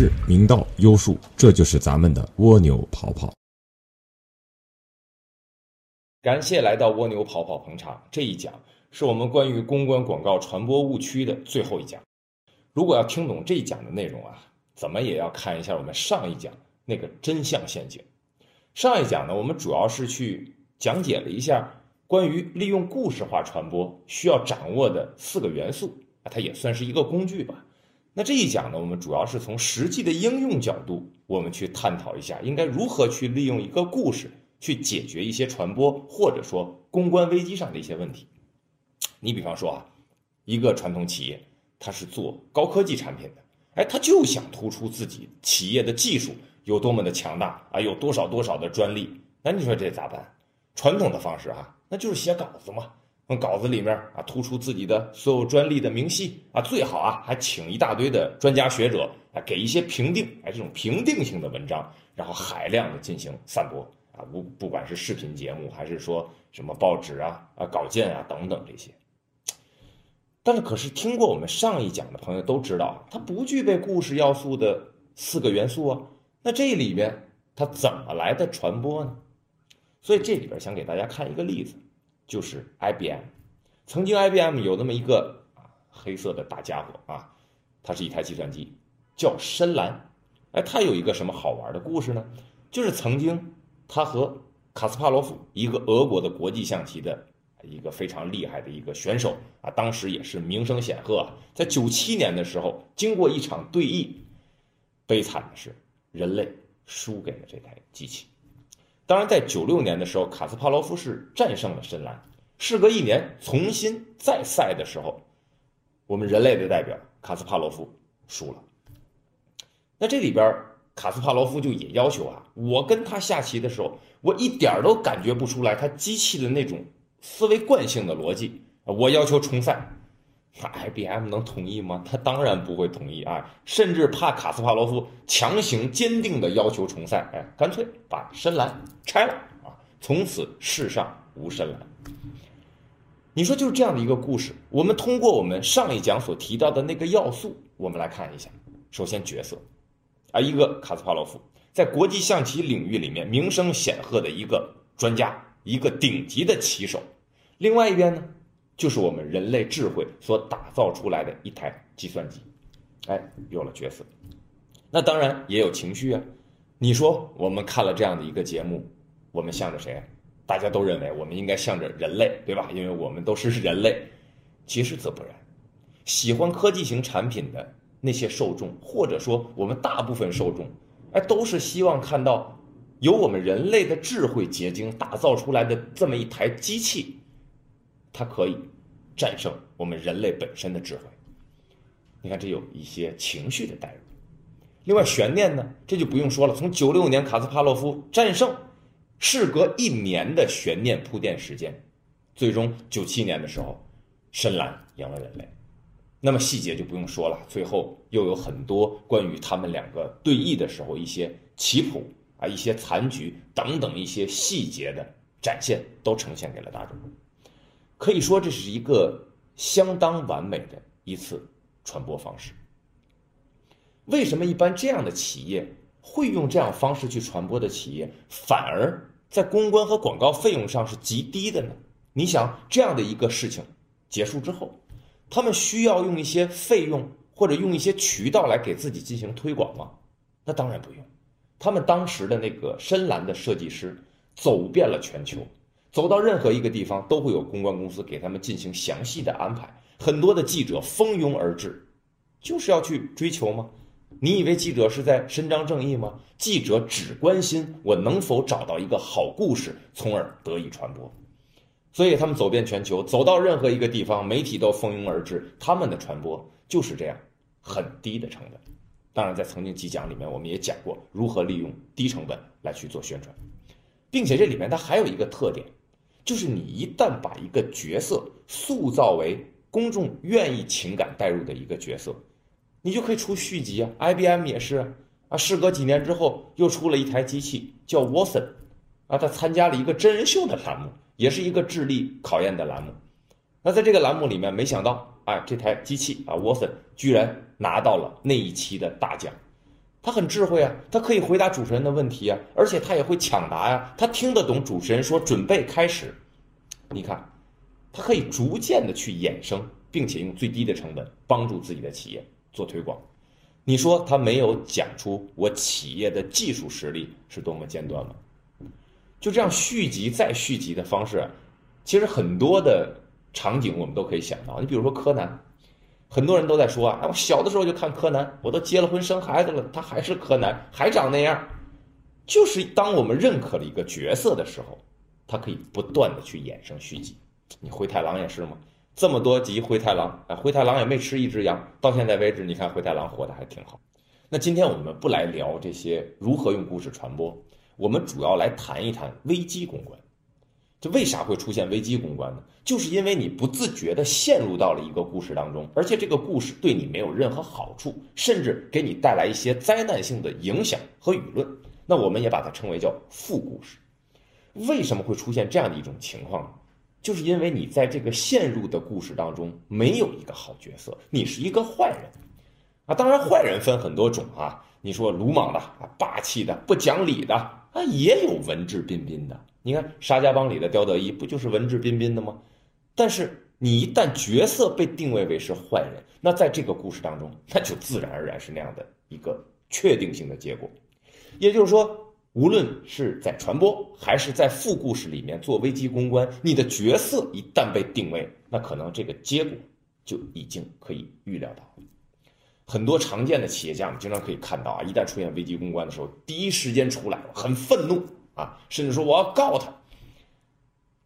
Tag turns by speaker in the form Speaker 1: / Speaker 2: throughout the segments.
Speaker 1: 是、明道、优术，这就是咱们的蜗牛跑跑。
Speaker 2: 感谢来到蜗牛跑跑捧场。这一讲是我们关于公关广告传播误区的最后一讲。如果要听懂这一讲的内容啊，怎么也要看一下我们上一讲那个真相陷阱。上一讲呢，我们主要是去讲解了一下关于利用故事化传播需要掌握的四个元素，它也算是一个工具吧。那这一讲呢，我们主要是从实际的应用角度，我们去探讨一下应该如何去利用一个故事去解决一些传播或者说公关危机上的一些问题。你比方说啊，一个传统企业，它是做高科技产品的，哎，他就想突出自己企业的技术有多么的强大啊，有多少多少的专利。那你说这咋办？传统的方式哈，那就是写稿子嘛。从稿子里面啊，突出自己的所有专利的明细啊，最好啊，还请一大堆的专家学者啊，给一些评定，哎，这种评定性的文章，然后海量的进行散播啊，不不管是视频节目，还是说什么报纸啊、啊稿件啊等等这些。但是，可是听过我们上一讲的朋友都知道，它不具备故事要素的四个元素啊。那这里边它怎么来的传播呢？所以这里边想给大家看一个例子。就是 IBM，曾经 IBM 有那么一个黑色的大家伙啊，它是一台计算机，叫深蓝。哎，它有一个什么好玩的故事呢？就是曾经他和卡斯帕罗夫，一个俄国的国际象棋的一个非常厉害的一个选手啊，当时也是名声显赫啊。在九七年的时候，经过一场对弈，悲惨的是人类输给了这台机器。当然，在九六年的时候，卡斯帕罗夫是战胜了深蓝。事隔一年，重新再赛的时候，我们人类的代表卡斯帕罗夫输了。那这里边，卡斯帕罗夫就也要求啊，我跟他下棋的时候，我一点都感觉不出来他机器的那种思维惯性的逻辑我要求重赛。他 IBM 能同意吗？他当然不会同意啊！甚至怕卡斯帕罗夫强行坚定的要求重赛，哎，干脆把深蓝拆了啊！从此世上无深蓝。你说就是这样的一个故事。我们通过我们上一讲所提到的那个要素，我们来看一下。首先角色啊，一个卡斯帕罗夫在国际象棋领域里面名声显赫的一个专家，一个顶级的棋手。另外一边呢？就是我们人类智慧所打造出来的一台计算机，哎，有了角色，那当然也有情绪啊。你说我们看了这样的一个节目，我们向着谁？大家都认为我们应该向着人类，对吧？因为我们都是人类。其实则不然，喜欢科技型产品的那些受众，或者说我们大部分受众，哎，都是希望看到由我们人类的智慧结晶打造出来的这么一台机器。它可以战胜我们人类本身的智慧。你看，这有一些情绪的代入。另外，悬念呢，这就不用说了。从九六年卡斯帕洛夫战胜，事隔一年的悬念铺垫时间，最终九七年的时候，深蓝赢了人类。那么细节就不用说了。最后又有很多关于他们两个对弈的时候一些棋谱啊、一些残局等等一些细节的展现，都呈现给了大众。可以说这是一个相当完美的一次传播方式。为什么一般这样的企业会用这样方式去传播的企业，反而在公关和广告费用上是极低的呢？你想这样的一个事情结束之后，他们需要用一些费用或者用一些渠道来给自己进行推广吗？那当然不用。他们当时的那个深蓝的设计师走遍了全球。走到任何一个地方，都会有公关公司给他们进行详细的安排。很多的记者蜂拥而至，就是要去追求吗？你以为记者是在伸张正义吗？记者只关心我能否找到一个好故事，从而得以传播。所以他们走遍全球，走到任何一个地方，媒体都蜂拥而至。他们的传播就是这样，很低的成本。当然，在曾经几讲里面，我们也讲过如何利用低成本来去做宣传，并且这里面它还有一个特点。就是你一旦把一个角色塑造为公众愿意情感带入的一个角色，你就可以出续集啊。IBM 也是啊，事隔几年之后又出了一台机器叫 Watson，啊，他参加了一个真人秀的栏目，也是一个智力考验的栏目。那在这个栏目里面，没想到啊，这台机器啊 Watson 居然拿到了那一期的大奖。他很智慧啊，他可以回答主持人的问题啊，而且他也会抢答呀，他听得懂主持人说准备开始。你看，他可以逐渐的去衍生，并且用最低的成本帮助自己的企业做推广。你说他没有讲出我企业的技术实力是多么尖端吗？就这样续集再续集的方式，其实很多的场景我们都可以想到。你比如说柯南。很多人都在说啊，我小的时候就看柯南，我都结了婚生孩子了，他还是柯南，还长那样。就是当我们认可了一个角色的时候，他可以不断的去衍生续集。你灰太狼也是吗？这么多集灰太狼，啊，灰太狼也没吃一只羊，到现在为止，你看灰太狼活得还挺好。那今天我们不来聊这些如何用故事传播，我们主要来谈一谈危机公关。这为啥会出现危机公关呢？就是因为你不自觉地陷入到了一个故事当中，而且这个故事对你没有任何好处，甚至给你带来一些灾难性的影响和舆论。那我们也把它称为叫负故事。为什么会出现这样的一种情况呢？就是因为你在这个陷入的故事当中没有一个好角色，你是一个坏人啊。当然，坏人分很多种啊。你说鲁莽的啊，霸气的，不讲理的啊，也有文质彬彬的。你看沙家浜里的刁德一不就是文质彬彬的吗？但是你一旦角色被定位为是坏人，那在这个故事当中，那就自然而然是那样的一个确定性的结果。也就是说，无论是在传播还是在副故事里面做危机公关，你的角色一旦被定位，那可能这个结果就已经可以预料到。很多常见的企业家，我们经常可以看到啊，一旦出现危机公关的时候，第一时间出来很愤怒啊，甚至说我要告他。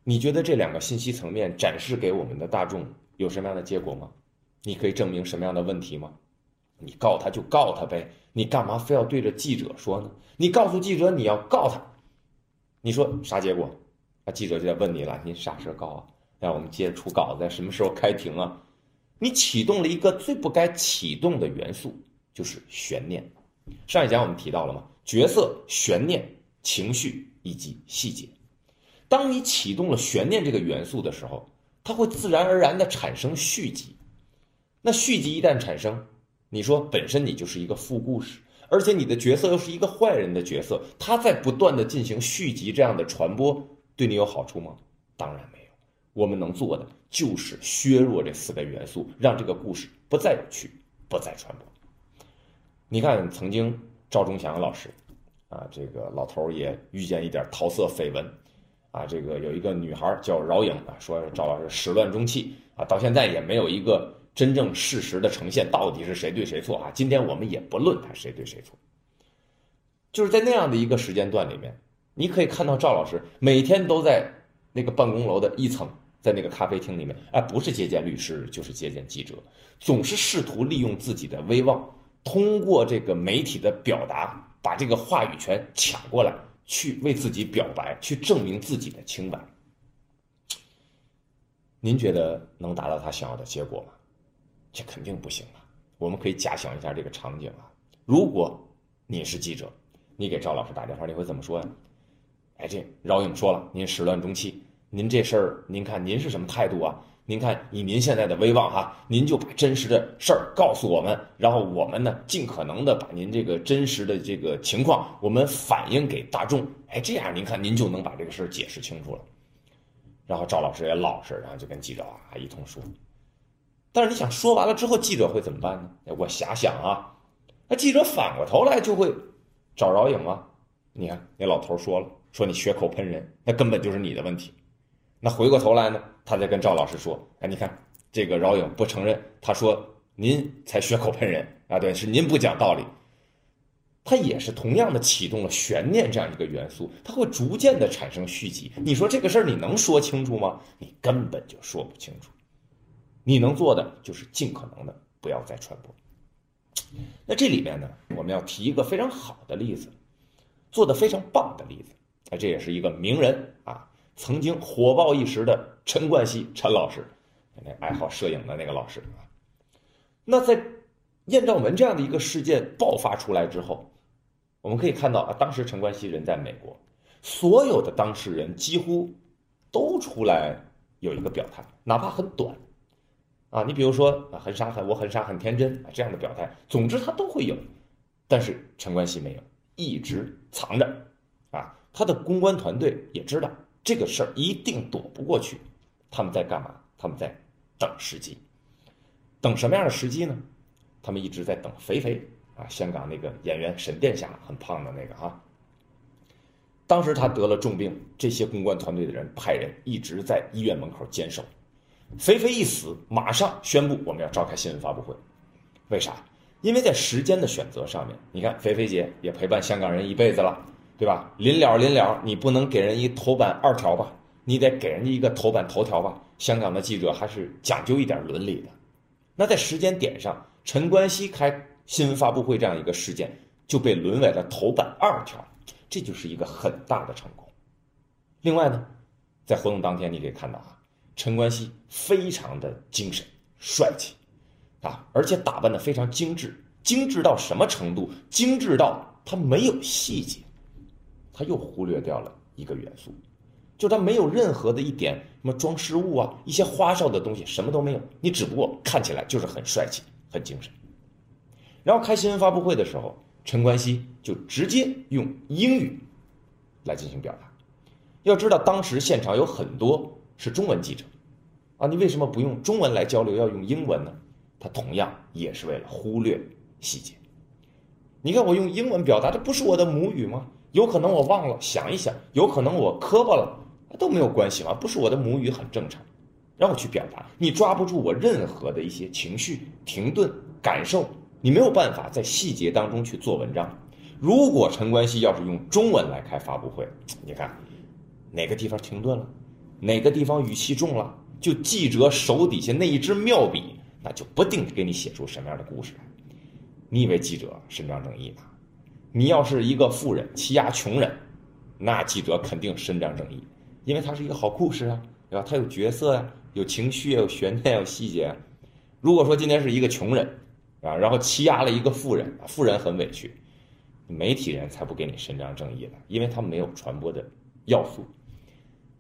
Speaker 2: 你觉得这两个信息层面展示给我们的大众有什么样的结果吗？你可以证明什么样的问题吗？你告他就告他呗，你干嘛非要对着记者说呢？你告诉记者你要告他，你说啥结果？那记者就在问你了，你啥时候告啊？让我们接着出稿子，什么时候开庭啊？你启动了一个最不该启动的元素，就是悬念。上一讲我们提到了吗？角色、悬念、情绪以及细节。当你启动了悬念这个元素的时候，它会自然而然的产生续集。那续集一旦产生，你说本身你就是一个副故事，而且你的角色又是一个坏人的角色，他在不断的进行续集这样的传播，对你有好处吗？当然没有。我们能做的就是削弱这四个元素，让这个故事不再有趣，不再传播。你看，曾经赵忠祥老师，啊，这个老头也遇见一点桃色绯闻，啊，这个有一个女孩叫饶颖啊，说赵老师始乱终弃啊，到现在也没有一个真正事实的呈现，到底是谁对谁错啊？今天我们也不论他谁对谁错，就是在那样的一个时间段里面，你可以看到赵老师每天都在那个办公楼的一层。在那个咖啡厅里面，哎，不是接见律师，就是接见记者，总是试图利用自己的威望，通过这个媒体的表达，把这个话语权抢过来，去为自己表白，去证明自己的清白。您觉得能达到他想要的结果吗？这肯定不行啊！我们可以假想一下这个场景啊，如果你是记者，你给赵老师打电话，你会怎么说呀？哎，这饶颖说了，您始乱终弃。您这事儿，您看您是什么态度啊？您看以您现在的威望哈，您就把真实的事儿告诉我们，然后我们呢尽可能的把您这个真实的这个情况，我们反映给大众。哎，这样您看您就能把这个事儿解释清楚了。然后赵老师也老实，然后就跟记者啊一通说。但是你想说完了之后，记者会怎么办呢？我瞎想啊，那记者反过头来就会找饶颖啊。你看那老头说了，说你血口喷人，那根本就是你的问题。那回过头来呢，他再跟赵老师说：“哎，你看这个饶颖不承认，他说您才血口喷人啊，对，是您不讲道理。”他也是同样的启动了悬念这样一个元素，他会逐渐的产生续集。你说这个事儿你能说清楚吗？你根本就说不清楚。你能做的就是尽可能的不要再传播。那这里面呢，我们要提一个非常好的例子，做的非常棒的例子。哎，这也是一个名人。曾经火爆一时的陈冠希陈老师，那爱好摄影的那个老师啊，那在艳照门这样的一个事件爆发出来之后，我们可以看到啊，当时陈冠希人在美国，所有的当事人几乎都出来有一个表态，哪怕很短啊，你比如说啊，很傻很我很傻很天真啊这样的表态，总之他都会有。但是陈冠希没有，一直藏着，啊，他的公关团队也知道这个事儿一定躲不过去，他们在干嘛？他们在等时机，等什么样的时机呢？他们一直在等肥肥啊，香港那个演员沈殿霞，很胖的那个哈。当时他得了重病，这些公关团队的人派人一直在医院门口坚守。肥肥一死，马上宣布我们要召开新闻发布会。为啥？因为在时间的选择上面，你看肥肥姐也陪伴香港人一辈子了，对吧？临了临了，你不能给人一头版二条吧？你得给人家一个头版头条吧？香港的记者还是讲究一点伦理的。那在时间点上，陈冠希开新闻发布会这样一个事件就被沦为了头版二条，这就是一个很大的成功。另外呢，在活动当天你可以看到啊，陈冠希非常的精神帅气。啊，而且打扮的非常精致，精致到什么程度？精致到他没有细节，他又忽略掉了一个元素，就他没有任何的一点什么装饰物啊，一些花哨的东西，什么都没有。你只不过看起来就是很帅气、很精神。然后开新闻发布会的时候，陈冠希就直接用英语来进行表达。要知道，当时现场有很多是中文记者，啊，你为什么不用中文来交流，要用英文呢？他同样也是为了忽略细节。你看，我用英文表达，这不是我的母语吗？有可能我忘了，想一想，有可能我磕巴了，都没有关系嘛，不是我的母语很正常。让我去表达，你抓不住我任何的一些情绪、停顿、感受，你没有办法在细节当中去做文章。如果陈冠希要是用中文来开发布会，你看哪个地方停顿了，哪个地方语气重了，就记者手底下那一支妙笔。那就不定给你写出什么样的故事来。你以为记者伸张正义吗？你要是一个富人欺压穷人，那记者肯定伸张正义，因为他是一个好故事啊，对吧？他有角色呀，有情绪，有悬念，有细节。如果说今天是一个穷人啊，然后欺压了一个富人，富人很委屈，媒体人才不给你伸张正义呢，因为他没有传播的要素。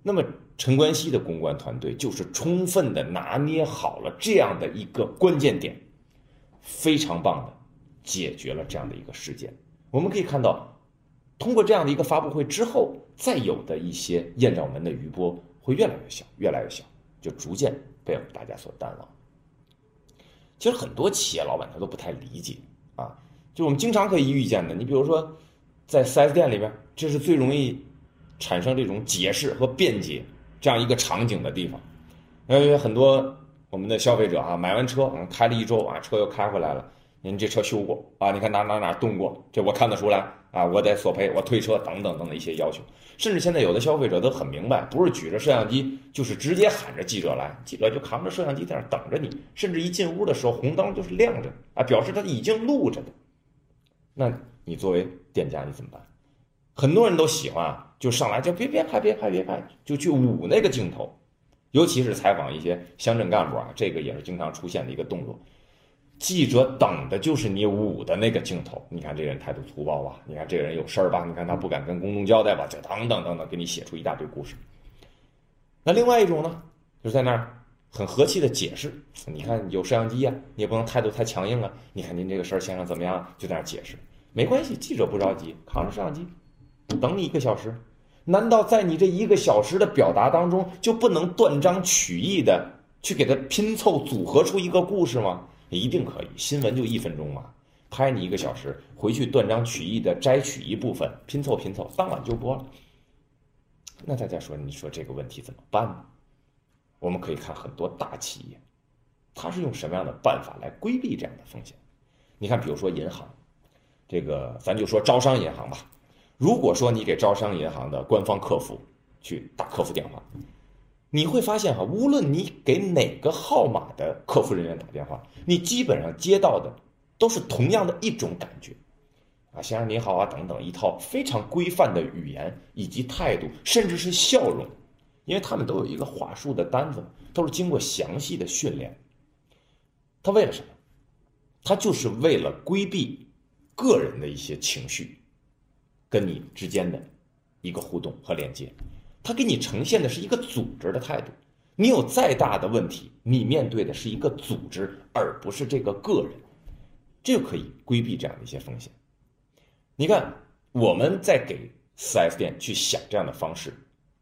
Speaker 2: 那么。陈冠希的公关团队就是充分的拿捏好了这样的一个关键点，非常棒的解决了这样的一个事件。我们可以看到，通过这样的一个发布会之后，再有的一些艳照门的余波会越来越小，越来越小，就逐渐被我们大家所淡忘。其实很多企业老板他都不太理解啊，就我们经常可以遇见的，你比如说在 4S 店里边，这是最容易产生这种解释和辩解。这样一个场景的地方，因为很多我们的消费者啊，买完车，开了一周啊，车又开回来了，您这车修过啊？你看哪哪哪动过？这我看得出来啊，我得索赔，我退车等等等的一些要求。甚至现在有的消费者都很明白，不是举着摄像机，就是直接喊着记者来，记者就扛着摄像机在那等着你，甚至一进屋的时候红灯就是亮着啊，表示他已经录着的。那你作为店家你怎么办？很多人都喜欢啊。就上来就别别拍别拍别拍，就去捂那个镜头，尤其是采访一些乡镇干部啊，这个也是经常出现的一个动作。记者等的就是你捂的那个镜头。你看这人态度粗暴吧？你看这个人有事儿吧？你看他不敢跟公众交代吧？就等等等等，给你写出一大堆故事。那另外一种呢，就在那儿很和气的解释。你看有摄像机呀，你也不能态度太强硬啊。你看您这个事儿先生怎么样？就在那儿解释，没关系，记者不着急，扛着摄像机等你一个小时。难道在你这一个小时的表达当中，就不能断章取义的去给他拼凑组合出一个故事吗？一定可以。新闻就一分钟嘛，拍你一个小时，回去断章取义的摘取一部分，拼凑拼凑，当晚就播了。那大家说，你说这个问题怎么办呢？我们可以看很多大企业，他是用什么样的办法来规避这样的风险？你看，比如说银行，这个咱就说招商银行吧。如果说你给招商银行的官方客服去打客服电话，你会发现哈，无论你给哪个号码的客服人员打电话，你基本上接到的都是同样的一种感觉，啊，先生你好啊，等等，一套非常规范的语言以及态度，甚至是笑容，因为他们都有一个话术的单子，都是经过详细的训练。他为了什么？他就是为了规避个人的一些情绪。跟你之间的一个互动和连接，他给你呈现的是一个组织的态度。你有再大的问题，你面对的是一个组织，而不是这个个人，这就可以规避这样的一些风险。你看，我们在给 4S 店去想这样的方式，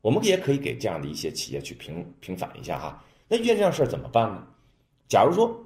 Speaker 2: 我们也可以给这样的一些企业去平平反一下哈。那遇见这样事儿怎么办呢？假如说，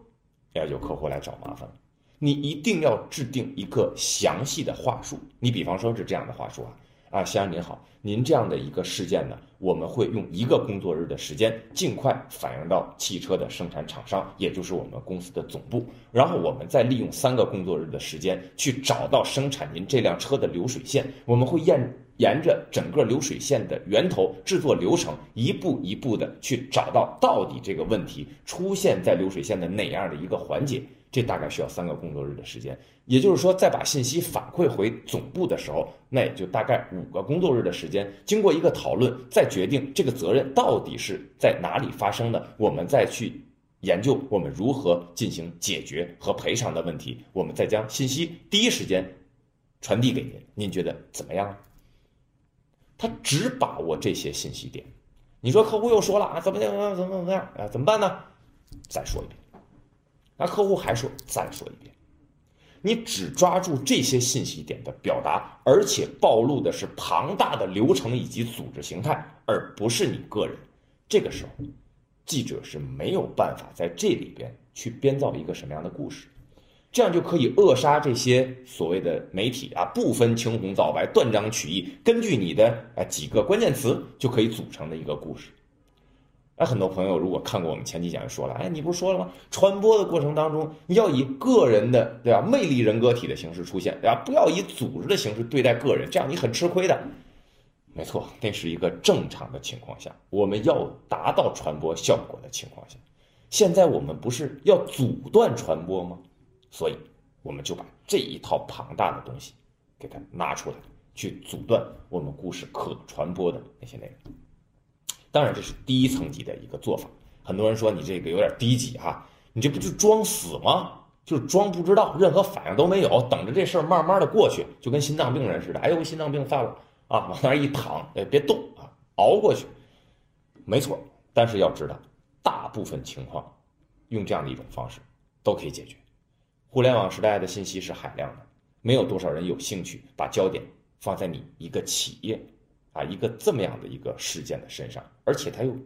Speaker 2: 要有客户来找麻烦了，你一定要制定一个详细的话术。你比方说是这样的话术啊。啊，先生您好，您这样的一个事件呢，我们会用一个工作日的时间，尽快反映到汽车的生产厂商，也就是我们公司的总部，然后我们再利用三个工作日的时间去找到生产您这辆车的流水线，我们会沿沿着整个流水线的源头制作流程，一步一步的去找到到底这个问题出现在流水线的哪样的一个环节。这大概需要三个工作日的时间，也就是说，在把信息反馈回总部的时候，那也就大概五个工作日的时间。经过一个讨论，再决定这个责任到底是在哪里发生的，我们再去研究我们如何进行解决和赔偿的问题。我们再将信息第一时间传递给您，您觉得怎么样？他只把握这些信息点，你说客户又说了啊，怎么怎么怎么怎么样啊？怎么办呢？再说一遍。那客户还说：“再说一遍，你只抓住这些信息点的表达，而且暴露的是庞大的流程以及组织形态，而不是你个人。这个时候，记者是没有办法在这里边去编造一个什么样的故事，这样就可以扼杀这些所谓的媒体啊，不分青红皂白，断章取义，根据你的啊几个关键词就可以组成的一个故事。”哎，很多朋友如果看过我们前几讲，就说了，哎，你不是说了吗？传播的过程当中，你要以个人的对吧，魅力人格体的形式出现，对吧？不要以组织的形式对待个人，这样你很吃亏的。没错，那是一个正常的情况下，我们要达到传播效果的情况下。现在我们不是要阻断传播吗？所以我们就把这一套庞大的东西给它拿出来，去阻断我们故事可传播的那些内容。当然，这是第一层级的一个做法。很多人说你这个有点低级哈，你这不就装死吗？就是装不知道，任何反应都没有，等着这事儿慢慢的过去，就跟心脏病人似的。哎呦，心脏病犯了啊，往那儿一躺，哎，别动啊，熬过去。没错，但是要知道，大部分情况用这样的一种方式都可以解决。互联网时代的信息是海量的，没有多少人有兴趣把焦点放在你一个企业。啊，一个这么样的一个事件的身上，而且他又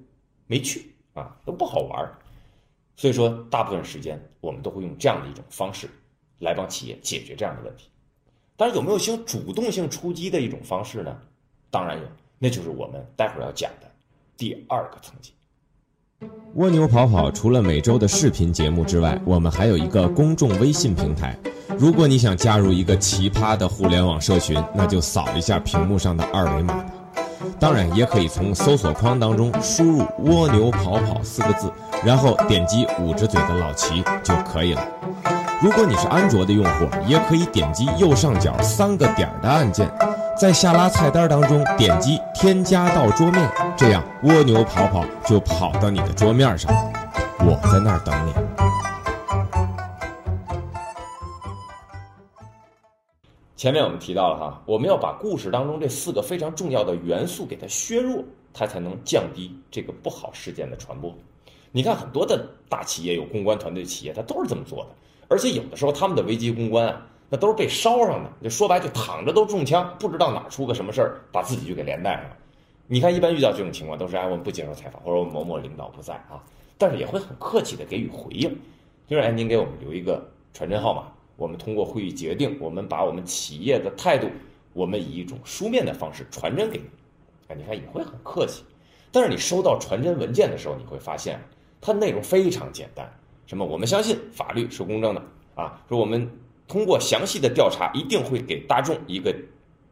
Speaker 2: 没去啊，都不好玩儿，所以说大部分时间我们都会用这样的一种方式来帮企业解决这样的问题。但是有没有性主动性出击的一种方式呢？当然有，那就是我们待会儿要讲的第二个层级。
Speaker 1: 蜗牛跑跑除了每周的视频节目之外，我们还有一个公众微信平台。如果你想加入一个奇葩的互联网社群，那就扫一下屏幕上的二维码。当然，也可以从搜索框当中输入“蜗牛跑跑”四个字，然后点击捂着嘴的老齐就可以了。如果你是安卓的用户，也可以点击右上角三个点的按键，在下拉菜单当中点击“添加到桌面”，这样蜗牛跑跑就跑到你的桌面上了。我在那儿等你。
Speaker 2: 前面我们提到了哈，我们要把故事当中这四个非常重要的元素给它削弱，它才能降低这个不好事件的传播。你看很多的大企业有公关团队企业，它都是这么做的，而且有的时候他们的危机公关啊，那都是被烧上的，就说白就躺着都中枪，不知道哪出个什么事儿，把自己就给连带上了。你看一般遇到这种情况，都是哎我们不接受采访，或者我们某某领导不在啊，但是也会很客气的给予回应，就是哎您给我们留一个传真号码。我们通过会议决定，我们把我们企业的态度，我们以一种书面的方式传真给你。啊，你看也会很客气。但是你收到传真文件的时候，你会发现它内容非常简单。什么？我们相信法律是公正的啊，说我们通过详细的调查，一定会给大众一个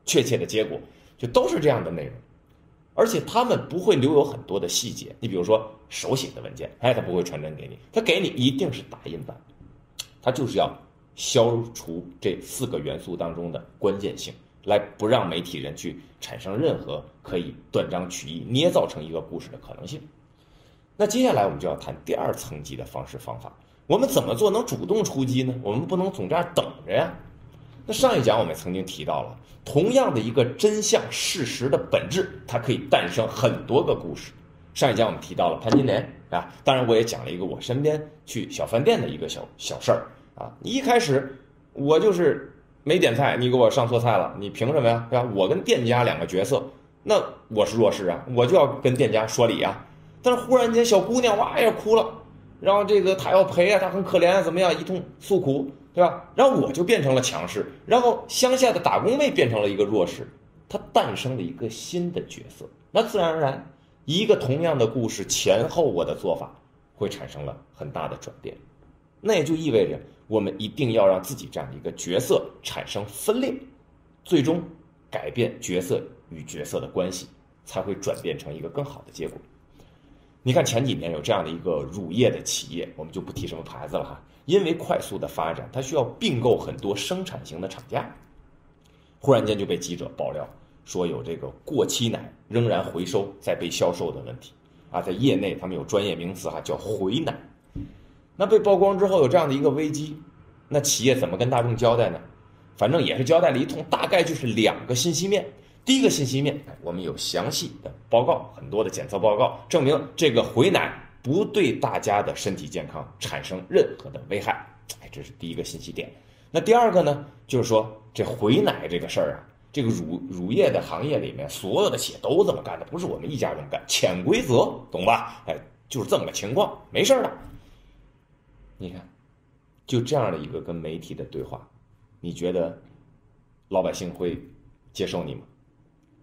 Speaker 2: 确切的结果，就都是这样的内容。而且他们不会留有很多的细节。你比如说手写的文件，哎，他不会传真给你，他给你一定是打印版，他就是要。消除这四个元素当中的关键性，来不让媒体人去产生任何可以断章取义、捏造成一个故事的可能性。那接下来我们就要谈第二层级的方式方法。我们怎么做能主动出击呢？我们不能总这样等着呀。那上一讲我们曾经提到了，同样的一个真相事实的本质，它可以诞生很多个故事。上一讲我们提到了潘金莲啊，当然我也讲了一个我身边去小饭店的一个小小事儿。啊，一开始我就是没点菜，你给我上错菜了，你凭什么呀？对吧？我跟店家两个角色，那我是弱势啊，我就要跟店家说理啊。但是忽然间，小姑娘哇呀哭了，然后这个她要赔啊，她很可怜啊，怎么样？一通诉苦，对吧？然后我就变成了强势，然后乡下的打工妹变成了一个弱势，她诞生了一个新的角色。那自然而然，一个同样的故事前后，我的做法会产生了很大的转变。那也就意味着，我们一定要让自己这样的一个角色产生分裂，最终改变角色与角色的关系，才会转变成一个更好的结果。你看前几年有这样的一个乳业的企业，我们就不提什么牌子了哈，因为快速的发展，它需要并购很多生产型的厂家，忽然间就被记者爆料说有这个过期奶仍然回收再被销售的问题啊，在业内他们有专业名词哈，叫回奶。那被曝光之后有这样的一个危机，那企业怎么跟大众交代呢？反正也是交代了一通，大概就是两个信息面。第一个信息面，我们有详细的报告，很多的检测报告证明这个回奶不对大家的身体健康产生任何的危害。哎，这是第一个信息点。那第二个呢，就是说这回奶这个事儿啊，这个乳乳业的行业里面所有的企业都这么干的，不是我们一家这么干，潜规则，懂吧？哎，就是这么个情况，没事儿的。你看，就这样的一个跟媒体的对话，你觉得老百姓会接受你吗？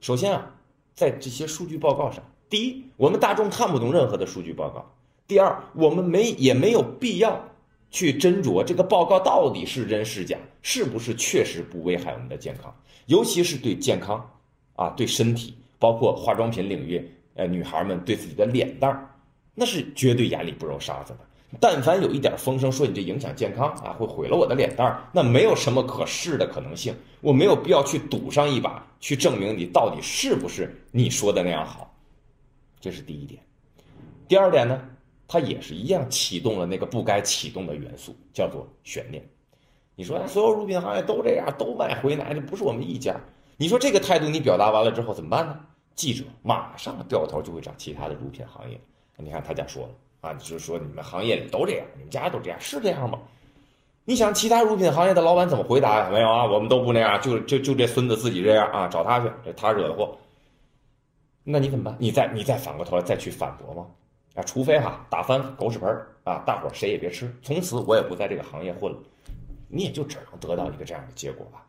Speaker 2: 首先啊，在这些数据报告上，第一，我们大众看不懂任何的数据报告；第二，我们没也没有必要去斟酌这个报告到底是真是假，是不是确实不危害我们的健康，尤其是对健康啊，对身体，包括化妆品领域，呃，女孩们对自己的脸蛋儿，那是绝对眼里不揉沙子的。但凡有一点风声说你这影响健康啊，会毁了我的脸蛋儿，那没有什么可试的可能性，我没有必要去赌上一把，去证明你到底是不是你说的那样好，这是第一点。第二点呢，它也是一样启动了那个不该启动的元素，叫做悬念。你说所有乳品行业都这样，都卖回奶，这不是我们一家。你说这个态度你表达完了之后怎么办呢？记者马上掉头就会找其他的乳品行业。你看他家说了。啊，就是说你们行业里都这样，你们家都这样，是这样吗？你想其他乳品行业的老板怎么回答呀？没有啊，我们都不那样，就就就这孙子自己这样啊，找他去，这他惹的祸。那你怎么办？你再你再反过头来再去反驳吗？啊，除非哈打翻狗屎盆啊，大伙儿谁也别吃，从此我也不在这个行业混了，你也就只能得到一个这样的结果吧。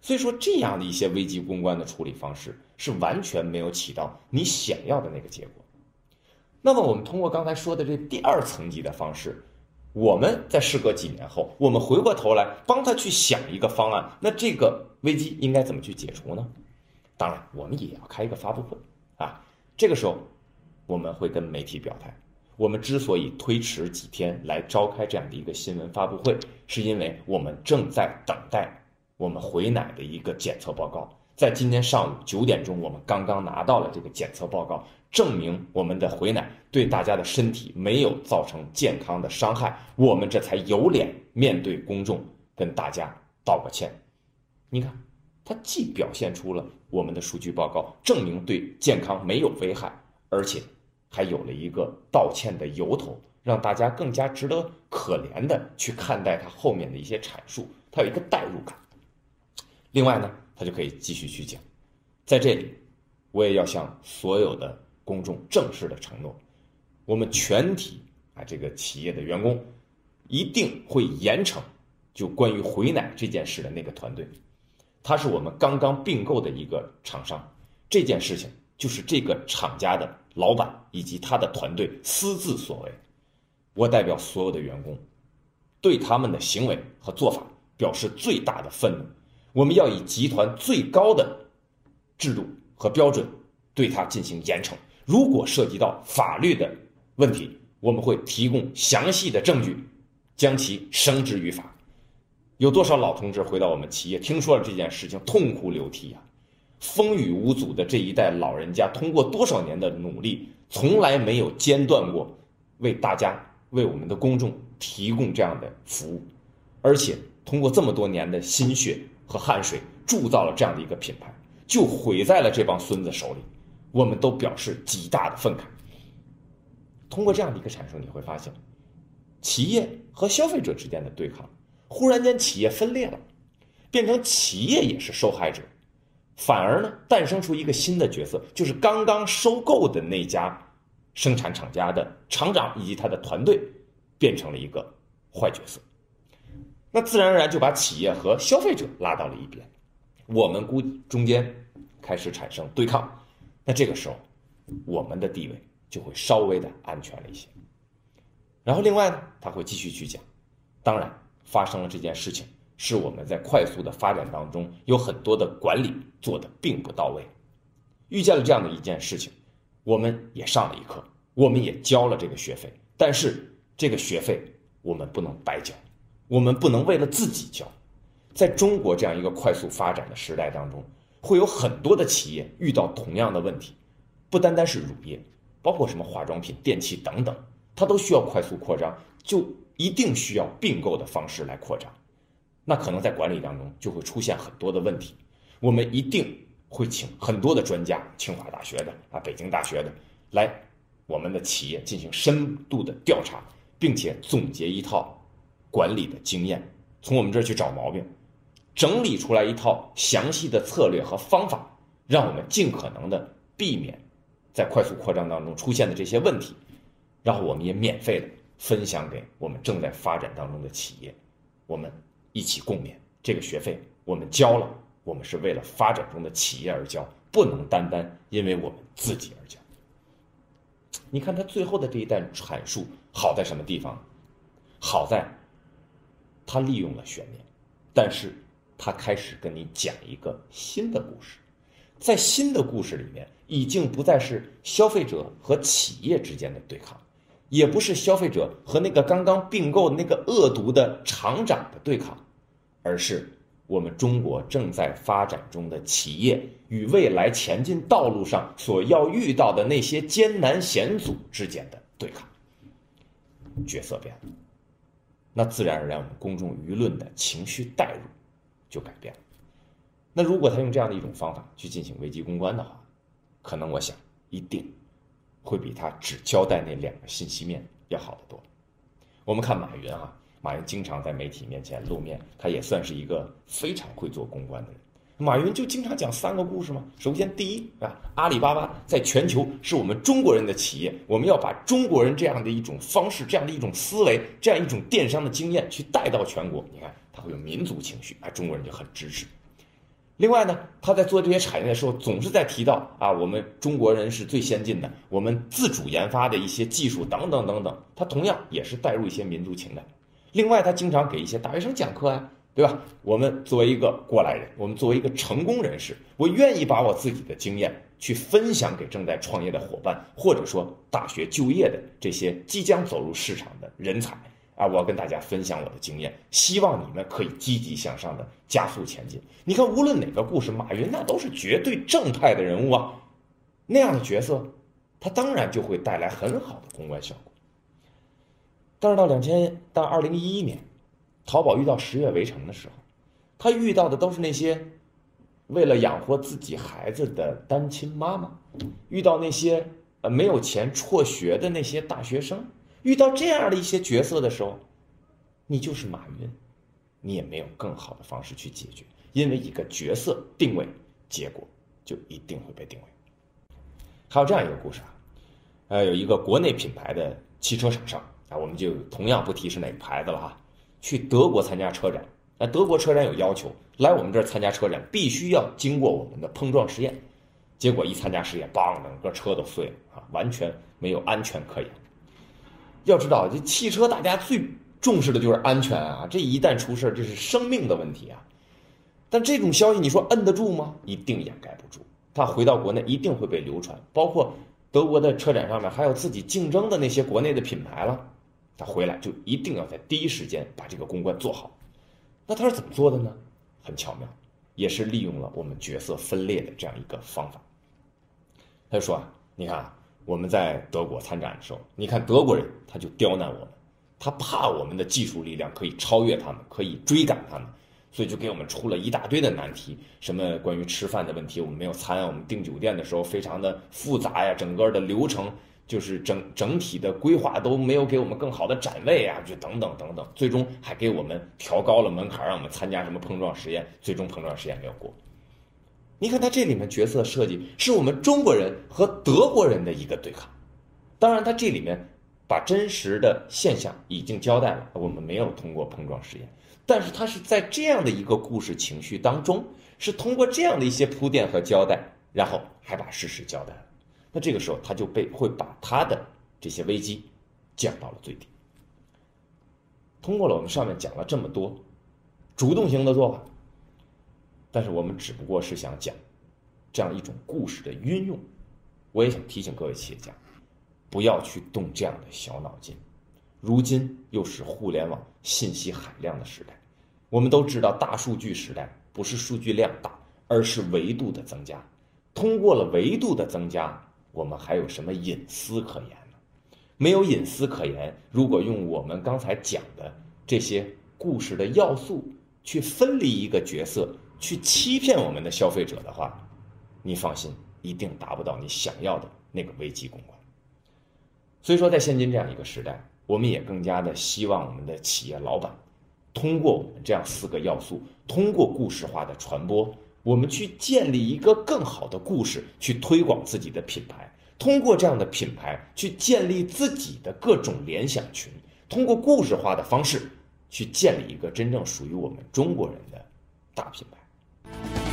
Speaker 2: 所以说，这样的一些危机公关的处理方式是完全没有起到你想要的那个结果。那么，我们通过刚才说的这第二层级的方式，我们在事隔几年后，我们回过头来帮他去想一个方案。那这个危机应该怎么去解除呢？当然，我们也要开一个发布会啊。这个时候，我们会跟媒体表态。我们之所以推迟几天来召开这样的一个新闻发布会，是因为我们正在等待我们回奶的一个检测报告。在今天上午九点钟，我们刚刚拿到了这个检测报告。证明我们的回奶对大家的身体没有造成健康的伤害，我们这才有脸面对公众跟大家道个歉。你看，它既表现出了我们的数据报告证明对健康没有危害，而且还有了一个道歉的由头，让大家更加值得可怜的去看待它后面的一些阐述，它有一个代入感。另外呢，他就可以继续去讲，在这里，我也要向所有的。公众正式的承诺，我们全体啊这个企业的员工一定会严惩就关于回奶这件事的那个团队，他是我们刚刚并购的一个厂商，这件事情就是这个厂家的老板以及他的团队私自所为，我代表所有的员工对他们的行为和做法表示最大的愤怒，我们要以集团最高的制度和标准对他进行严惩。如果涉及到法律的问题，我们会提供详细的证据，将其绳之于法。有多少老同志回到我们企业，听说了这件事情，痛哭流涕呀！风雨无阻的这一代老人家，通过多少年的努力，从来没有间断过为大家、为我们的公众提供这样的服务，而且通过这么多年的心血和汗水，铸造了这样的一个品牌，就毁在了这帮孙子手里。我们都表示极大的愤慨。通过这样的一个产生，你会发现，企业和消费者之间的对抗，忽然间企业分裂了，变成企业也是受害者，反而呢诞生出一个新的角色，就是刚刚收购的那家生产厂家的厂长以及他的团队变成了一个坏角色，那自然而然就把企业和消费者拉到了一边，我们估中间开始产生对抗，那这个时候我们的地位就会稍微的安全了一些。然后另外呢，他会继续去讲，当然发生了这件事情。是我们在快速的发展当中有很多的管理做的并不到位，遇见了这样的一件事情，我们也上了一课，我们也交了这个学费，但是这个学费我们不能白交，我们不能为了自己交，在中国这样一个快速发展的时代当中，会有很多的企业遇到同样的问题，不单单是乳业，包括什么化妆品、电器等等，它都需要快速扩张，就一定需要并购的方式来扩张。那可能在管理当中就会出现很多的问题，我们一定会请很多的专家，清华大学的啊，北京大学的来我们的企业进行深度的调查，并且总结一套管理的经验，从我们这儿去找毛病，整理出来一套详细的策略和方法，让我们尽可能的避免在快速扩张当中出现的这些问题，然后我们也免费的分享给我们正在发展当中的企业，我们。一起共勉，这个学费我们交了，我们是为了发展中的企业而交，不能单单因为我们自己而交。你看他最后的这一段阐述好在什么地方？好在，他利用了悬念，但是他开始跟你讲一个新的故事，在新的故事里面，已经不再是消费者和企业之间的对抗。也不是消费者和那个刚刚并购那个恶毒的厂长的对抗。而是我们中国正在发展中的企业与未来前进道路上所要遇到的那些艰难险阻之间的对抗，角色变了，那自然而然我们公众舆论的情绪带入就改变了。那如果他用这样的一种方法去进行危机公关的话，可能我想一定会比他只交代那两个信息面要好得多。我们看马云啊。马云经常在媒体面前露面，他也算是一个非常会做公关的人。马云就经常讲三个故事嘛。首先，第一啊，阿里巴巴在全球是我们中国人的企业，我们要把中国人这样的一种方式、这样的一种思维、这样一种电商的经验去带到全国。你看，他会有民族情绪，啊，中国人就很支持。另外呢，他在做这些产业的时候，总是在提到啊，我们中国人是最先进的，我们自主研发的一些技术等等等等。他同样也是带入一些民族情感。另外，他经常给一些大学生讲课啊，对吧？我们作为一个过来人，我们作为一个成功人士，我愿意把我自己的经验去分享给正在创业的伙伴，或者说大学就业的这些即将走入市场的人才啊，我要跟大家分享我的经验，希望你们可以积极向上的加速前进。你看，无论哪个故事，马云那都是绝对正派的人物啊，那样的角色，他当然就会带来很好的公关效果。但是到两千到二零一一年，淘宝遇到十月围城的时候，他遇到的都是那些为了养活自己孩子的单亲妈妈，遇到那些呃没有钱辍学的那些大学生，遇到这样的一些角色的时候，你就是马云，你也没有更好的方式去解决，因为一个角色定位，结果就一定会被定位。还有这样一个故事啊，呃，有一个国内品牌的汽车厂商。啊，我们就同样不提是哪个牌子了哈。去德国参加车展，那德国车展有要求，来我们这儿参加车展必须要经过我们的碰撞实验。结果一参加实验，梆，整个车都碎了啊，完全没有安全可言。要知道，这汽车大家最重视的就是安全啊，这一旦出事儿这是生命的问题啊。但这种消息你说摁得住吗？一定掩盖不住。它回到国内一定会被流传，包括德国的车展上面还有自己竞争的那些国内的品牌了。他回来就一定要在第一时间把这个公关做好，那他是怎么做的呢？很巧妙，也是利用了我们角色分裂的这样一个方法。他就说啊，你看啊我们在德国参展的时候，你看德国人他就刁难我们，他怕我们的技术力量可以超越他们，可以追赶他们，所以就给我们出了一大堆的难题，什么关于吃饭的问题，我们没有餐，我们订酒店的时候非常的复杂呀，整个的流程。就是整整体的规划都没有给我们更好的展位啊，就等等等等，最终还给我们调高了门槛，让我们参加什么碰撞实验，最终碰撞实验没有过。你看他这里面角色设计是我们中国人和德国人的一个对抗，当然他这里面把真实的现象已经交代了，我们没有通过碰撞实验，但是他是在这样的一个故事情绪当中，是通过这样的一些铺垫和交代，然后还把事实交代了，那这个时候他就被会把他的这些危机降到了最低。通过了我们上面讲了这么多主动型的做法。但是我们只不过是想讲这样一种故事的运用，我也想提醒各位企业家，不要去动这样的小脑筋。如今又是互联网信息海量的时代，我们都知道大数据时代不是数据量大，而是维度的增加。通过了维度的增加，我们还有什么隐私可言呢？没有隐私可言。如果用我们刚才讲的这些故事的要素去分离一个角色。去欺骗我们的消费者的话，你放心，一定达不到你想要的那个危机公关。所以说，在现今这样一个时代，我们也更加的希望我们的企业老板，通过我们这样四个要素，通过故事化的传播，我们去建立一个更好的故事，去推广自己的品牌。通过这样的品牌，去建立自己的各种联想群。通过故事化的方式，去建立一个真正属于我们中国人的大品牌。